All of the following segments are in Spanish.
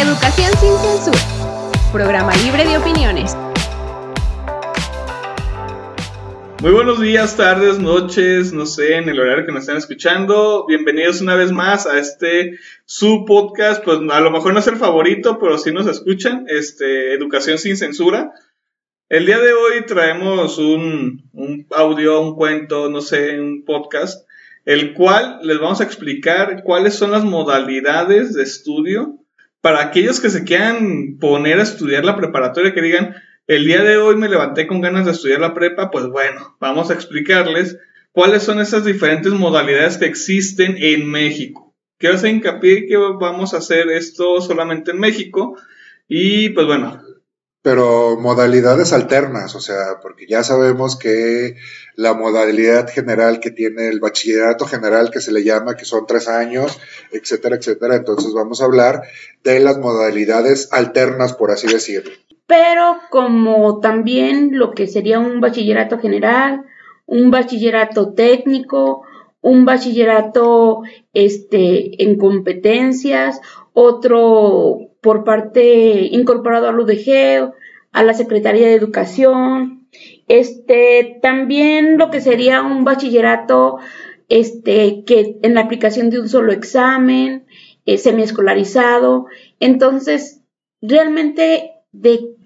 Educación sin censura. Programa libre de opiniones. Muy buenos días, tardes, noches, no sé, en el horario que nos estén escuchando. Bienvenidos una vez más a este su podcast, pues a lo mejor no es el favorito, pero sí nos escuchan, este, Educación sin censura. El día de hoy traemos un audio, un cuento, no sé, un podcast, el cual les vamos a explicar cuáles son las modalidades de estudio para aquellos que se quieran poner a estudiar la preparatoria, que digan, el día de hoy me levanté con ganas de estudiar la prepa, pues bueno, vamos a explicarles cuáles son esas diferentes modalidades que existen en México. Quiero hacer hincapié que vamos a hacer esto solamente en México y pues bueno. Pero modalidades alternas, o sea, porque ya sabemos que la modalidad general que tiene el bachillerato general que se le llama, que son tres años, etcétera, etcétera. Entonces vamos a hablar de las modalidades alternas, por así decirlo pero como también lo que sería un bachillerato general, un bachillerato técnico, un bachillerato este, en competencias, otro por parte incorporado al UDG, a la Secretaría de Educación, este, también lo que sería un bachillerato este, que en la aplicación de un solo examen, eh, semiescolarizado. Entonces, realmente de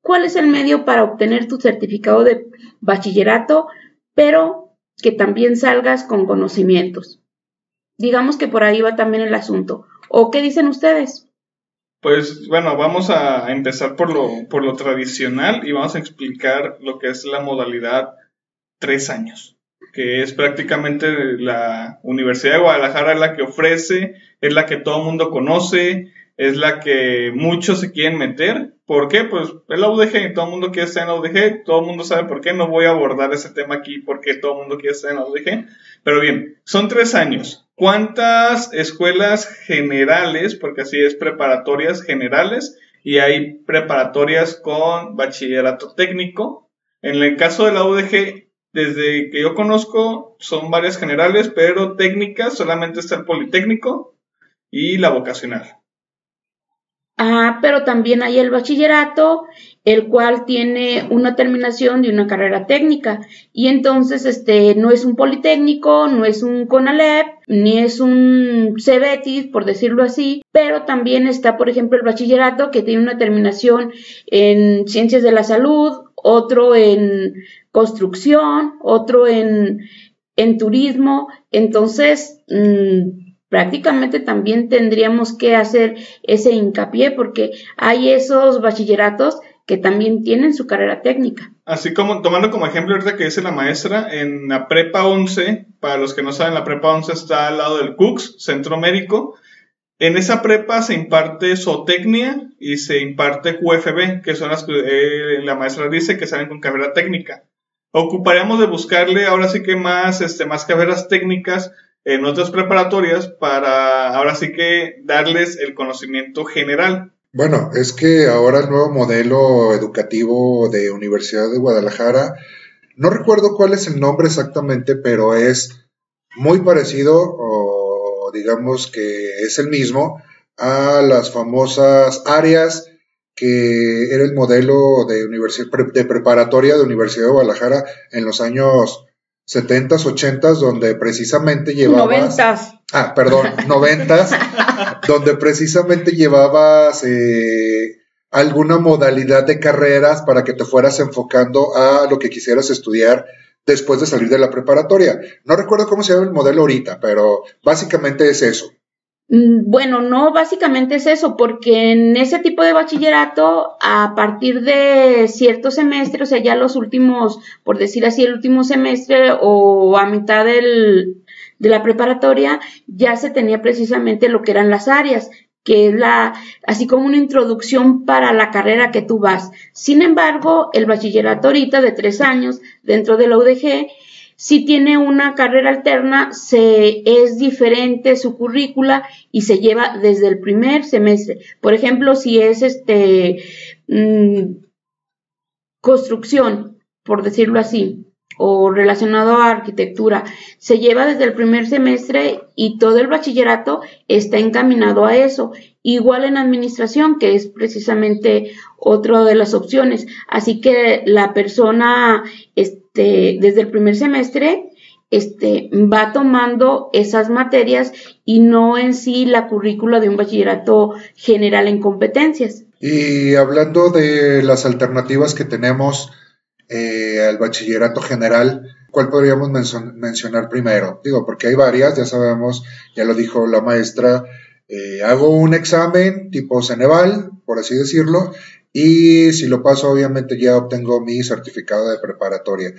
cuál es el medio para obtener tu certificado de bachillerato, pero que también salgas con conocimientos. Digamos que por ahí va también el asunto. ¿O qué dicen ustedes? Pues bueno, vamos a empezar por lo, por lo tradicional y vamos a explicar lo que es la modalidad tres años, que es prácticamente la Universidad de Guadalajara la que ofrece, es la que todo el mundo conoce, es la que muchos se quieren meter. ¿Por qué? Pues es la todo el mundo quiere estar en la UDG, todo el mundo sabe por qué, no voy a abordar ese tema aquí porque todo el mundo quiere estar en la UDG. Pero bien, son tres años. ¿Cuántas escuelas generales, porque así es, preparatorias generales, y hay preparatorias con bachillerato técnico? En el caso de la UDG, desde que yo conozco, son varias generales, pero técnicas solamente está el Politécnico y la vocacional. Ah, pero también hay el bachillerato, el cual tiene una terminación de una carrera técnica. Y entonces, este, no es un politécnico, no es un CONALEP, ni es un CEBETIS, por decirlo así, pero también está, por ejemplo, el bachillerato, que tiene una terminación en ciencias de la salud, otro en construcción, otro en, en turismo. Entonces, mmm, prácticamente también tendríamos que hacer ese hincapié porque hay esos bachilleratos que también tienen su carrera técnica. Así como tomando como ejemplo ahorita que dice la maestra, en la prepa 11, para los que no saben, la prepa 11 está al lado del CUCS, Centro Médico. En esa prepa se imparte zootecnia y se imparte QFB, que son las que eh, la maestra dice que salen con carrera técnica. Ocuparíamos de buscarle ahora sí que más, este, más carreras técnicas en otras preparatorias para ahora sí que darles el conocimiento general. Bueno, es que ahora el nuevo modelo educativo de Universidad de Guadalajara, no recuerdo cuál es el nombre exactamente, pero es muy parecido o digamos que es el mismo a las famosas áreas que era el modelo de, de preparatoria de Universidad de Guadalajara en los años 70s, 80s, donde precisamente llevabas... 90 Ah, perdón, 90 donde precisamente llevabas eh, alguna modalidad de carreras para que te fueras enfocando a lo que quisieras estudiar después de salir de la preparatoria. No recuerdo cómo se llama el modelo ahorita, pero básicamente es eso. Mm, bueno, no, básicamente es eso, porque en ese tipo de bachillerato, a partir de cierto semestre, o sea, ya los últimos, por decir así, el último semestre o a mitad del, de la preparatoria, ya se tenía precisamente lo que eran las áreas, que es la, así como una introducción para la carrera que tú vas. Sin embargo, el bachillerato ahorita de tres años dentro de la UDG si tiene una carrera alterna, es diferente su currícula y se lleva desde el primer semestre. Por ejemplo, si es este mm, construcción, por decirlo así, o relacionado a arquitectura se lleva desde el primer semestre y todo el bachillerato está encaminado a eso. Igual en administración, que es precisamente otra de las opciones. Así que la persona este, desde el primer semestre este, va tomando esas materias y no en sí la currícula de un bachillerato general en competencias. Y hablando de las alternativas que tenemos eh, al bachillerato general, ¿cuál podríamos mencionar primero? Digo, porque hay varias, ya sabemos, ya lo dijo la maestra, eh, hago un examen tipo Ceneval, por así decirlo, y si lo paso, obviamente ya obtengo mi certificado de preparatoria.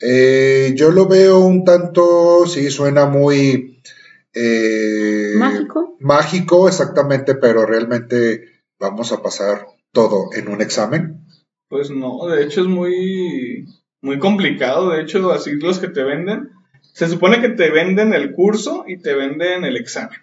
Eh, yo lo veo un tanto, sí, suena muy... mágico. Mágico, exactamente, pero realmente vamos a pasar todo en un examen. Pues no, de hecho es muy, muy complicado. De hecho, así los que te venden, se supone que te venden el curso y te venden el examen,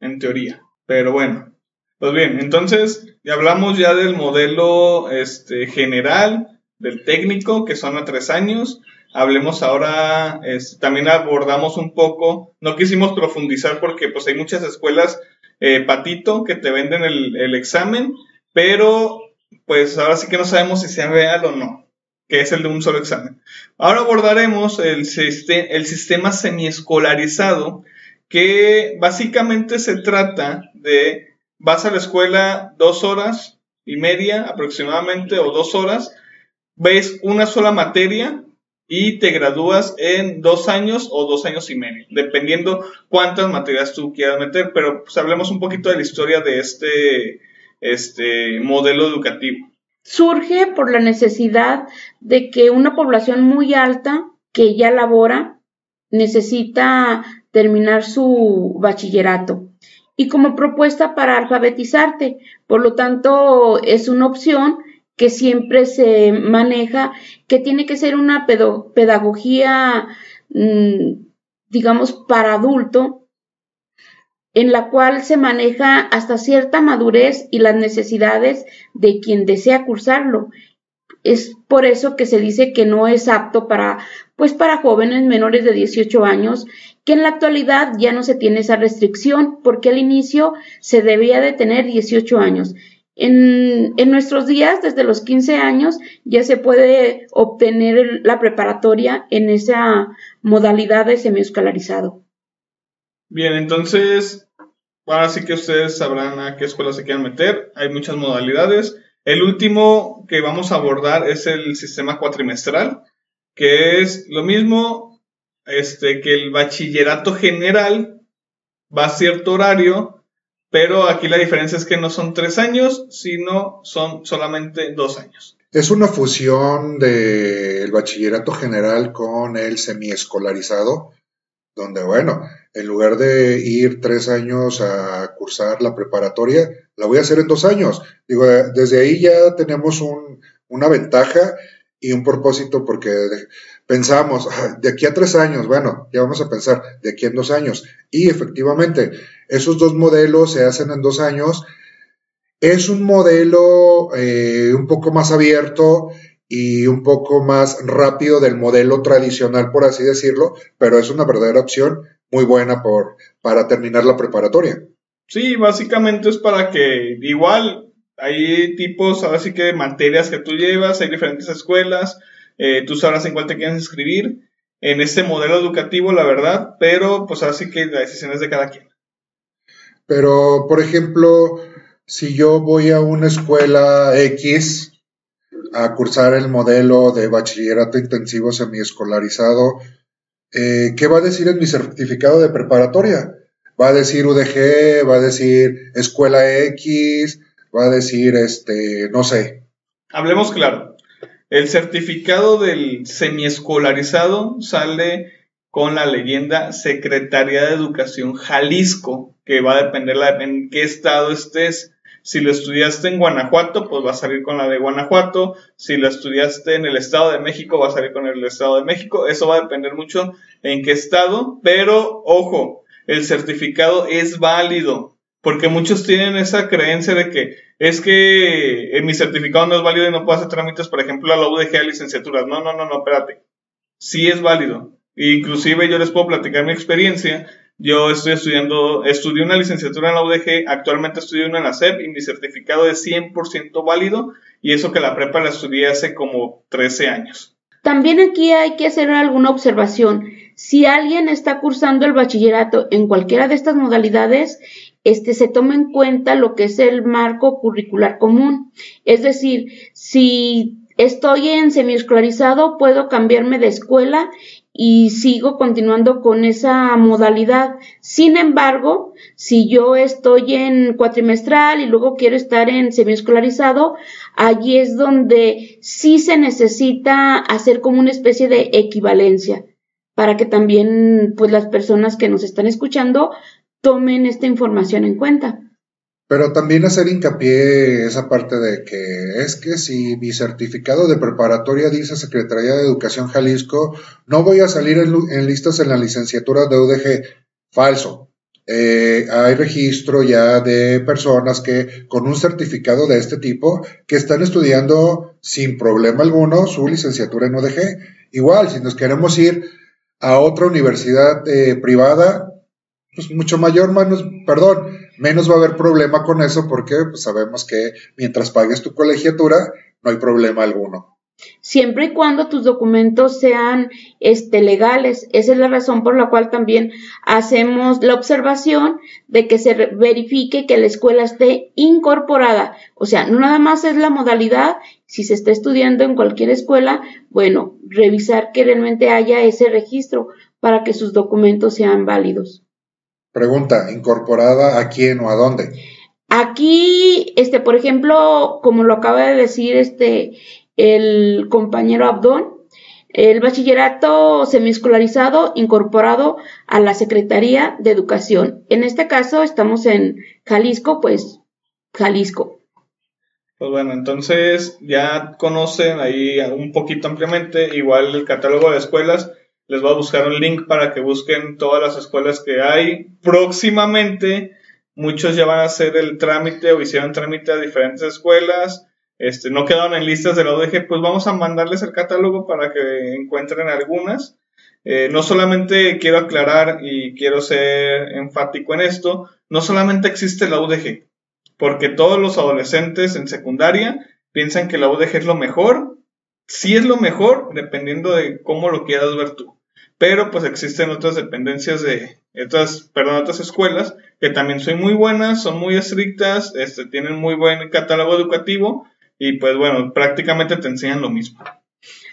en teoría. Pero bueno, pues bien, entonces ya hablamos ya del modelo este, general, del técnico, que son a tres años. Hablemos ahora, también abordamos un poco, no quisimos profundizar porque pues hay muchas escuelas eh, patito que te venden el, examen, pero pues ahora sí que no sabemos si sea real o no, que es el de un solo examen. Ahora abordaremos el, el sistema semiescolarizado, que básicamente se trata de, vas a la escuela dos horas y media aproximadamente o dos horas, ves una sola materia y te gradúas en dos años o dos años y medio, dependiendo cuántas materias tú quieras meter, pero pues hablemos un poquito de la historia de este este modelo educativo? Surge por la necesidad de que una población muy alta que ya labora necesita terminar su bachillerato y como propuesta para alfabetizarte. Por lo tanto, es una opción que siempre se maneja, que tiene que ser una pedagogía, mm, digamos, para adulto, en la cual se maneja hasta cierta madurez y las necesidades de quien desea cursarlo. Es por eso que se dice que no es apto para, pues para jóvenes menores de 18 años, que en la actualidad ya no se tiene esa restricción, porque al inicio se debía de tener 18 años. En, en, nuestros días, desde los 15 años, ya se puede obtener la preparatoria en esa modalidad de semiescolarizado. Bien, entonces, ahora sí que ustedes sabrán a qué escuela se quieren meter. Hay muchas modalidades. El último que vamos a abordar es el sistema cuatrimestral, que es lo mismo este, que el bachillerato general, va a cierto horario, pero aquí la diferencia es que no son tres años, sino son solamente dos años. Es una fusión del bachillerato general con el semiescolarizado, donde, bueno, en lugar de ir tres años a cursar la preparatoria, la voy a hacer en dos años. Digo, desde ahí ya tenemos una ventaja y un propósito porque pensamos, ah, de aquí a tres años, bueno, ya vamos a pensar, de aquí en dos años. Y efectivamente, esos dos modelos se hacen en dos años. Es un modelo eh, un poco más abierto y un poco más rápido del modelo tradicional, por así decirlo, pero es una verdadera opción muy buena por, para terminar la preparatoria. Sí, básicamente es para que igual hay tipos, ahora sí que materias que tú llevas, hay diferentes escuelas, eh, tú sabrás en cuál te quieres inscribir en este modelo educativo, la verdad, pero pues así que la decisión es de cada quien. Pero, por ejemplo, si yo voy a una escuela X a cursar el modelo de bachillerato intensivo semiescolarizado, eh, ¿qué va a decir en mi certificado de preparatoria? Va a decir UDG, va a decir Escuela X, va a decir, este, no sé. Hablemos claro. El certificado del semiescolarizado sale con la leyenda Secretaría de Educación Jalisco, que va a depender en qué estado estés. Si lo estudiaste en Guanajuato, pues va a salir con la de Guanajuato. Si lo estudiaste en el Estado de México, va a salir con el Estado de México. Eso va a depender mucho en qué estado. Pero, ojo, el certificado es válido. Porque muchos tienen esa creencia de que es que en mi certificado no es válido y no puedo hacer trámites, por ejemplo, a la UDG a licenciaturas. No, no, no, no, espérate. sí es válido. Inclusive yo les puedo platicar mi experiencia. Yo estoy estudiando, estudié una licenciatura en la UDG, actualmente estudio una en la SEP y mi certificado es 100% válido y eso que la prepa la estudié hace como 13 años. También aquí hay que hacer alguna observación. Si alguien está cursando el bachillerato en cualquiera de estas modalidades, este, se toma en cuenta lo que es el marco curricular común. Es decir, si estoy en semiescolarizado, puedo cambiarme de escuela y sigo continuando con esa modalidad. Sin embargo, si yo estoy en cuatrimestral y luego quiero estar en semiescolarizado, allí es donde sí se necesita hacer como una especie de equivalencia para que también pues las personas que nos están escuchando tomen esta información en cuenta. Pero también hacer hincapié esa parte de que es que si mi certificado de preparatoria dice Secretaría de Educación Jalisco, no voy a salir en, listas en la licenciatura de UDG. Falso. Eh, hay registro ya de personas que con un certificado de este tipo que están estudiando sin problema alguno su licenciatura en UDG. Igual, si nos queremos ir a otra universidad eh, privada, pues mucho mayor, menos, perdón, menos va a haber problema con eso porque pues, sabemos que mientras pagues tu colegiatura no hay problema alguno. Siempre y cuando tus documentos sean este, legales. Esa es la razón por la cual también hacemos la observación de que se verifique que la escuela esté incorporada. O sea, no nada más es la modalidad, si se está estudiando en cualquier escuela, bueno, revisar que realmente haya ese registro para que sus documentos sean válidos. Pregunta, ¿incorporada a quién o a dónde? Aquí, este, por ejemplo, como lo acaba de decir este el compañero Abdón, el bachillerato semiescolarizado incorporado a la Secretaría de Educación. En este caso estamos en Jalisco, pues Jalisco. Pues bueno, entonces ya conocen ahí un poquito ampliamente, igual el catálogo de escuelas les voy a buscar un link para que busquen todas las escuelas que hay. Próximamente, muchos ya van a hacer el trámite o hicieron trámite a diferentes escuelas. Este, no quedaron en listas de la ODG, pues vamos a mandarles el catálogo para que encuentren algunas. Eh, no solamente quiero aclarar y quiero ser enfático en esto, no solamente existe la UDG, porque todos los adolescentes en secundaria piensan que la UDG es lo mejor. Sí es lo mejor, dependiendo de cómo lo quieras ver tú pero pues existen otras dependencias de otras, perdón, otras escuelas que también son muy buenas, son muy estrictas, este, tienen muy buen catálogo educativo y pues bueno, prácticamente te enseñan lo mismo.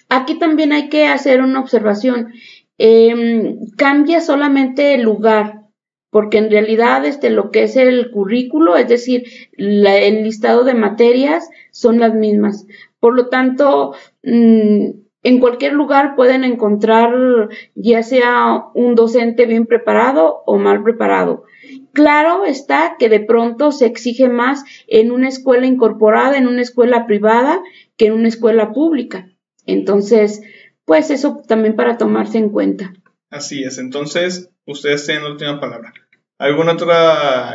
Aquí también hay que hacer una observación. Em, cambia solamente el lugar, porque en realidad este, lo que es el currículo, es decir, el listado de materias son las mismas. Por lo tanto, mm, en cualquier lugar pueden encontrar ya sea un docente bien preparado o mal preparado. Claro está que de pronto se exige más en una escuela incorporada, en una escuela privada, que en una escuela pública. Entonces, pues eso también para tomarse en cuenta. Así es. Entonces, ustedes tienen la última palabra. ¿Algún otro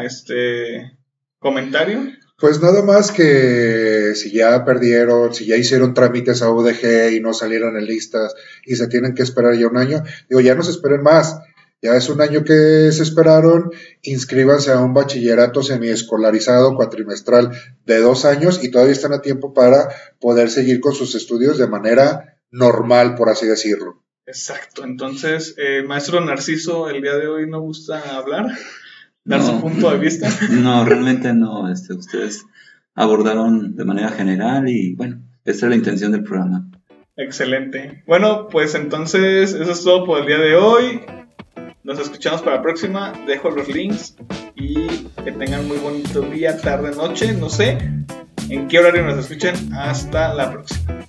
este, comentario? Pues nada más que si ya perdieron, si ya hicieron trámites a UDG y no salieron en listas y se tienen que esperar ya un año, digo, ya no se esperen más. Ya es un año que se esperaron, inscríbanse a un bachillerato semiescolarizado cuatrimestral de dos años y todavía están a tiempo para poder seguir con sus estudios de manera normal, por así decirlo. Exacto, entonces, eh, maestro Narciso, el día de hoy no gusta hablar dar su punto de vista. No, realmente no. Este, ustedes abordaron de manera general y bueno, esa es la intención del programa. Excelente. Bueno, pues entonces eso es todo por el día de hoy. Nos escuchamos para la próxima. Dejo los links y que tengan muy bonito día, tarde, noche. No sé en qué horario nos escuchen. Hasta la próxima.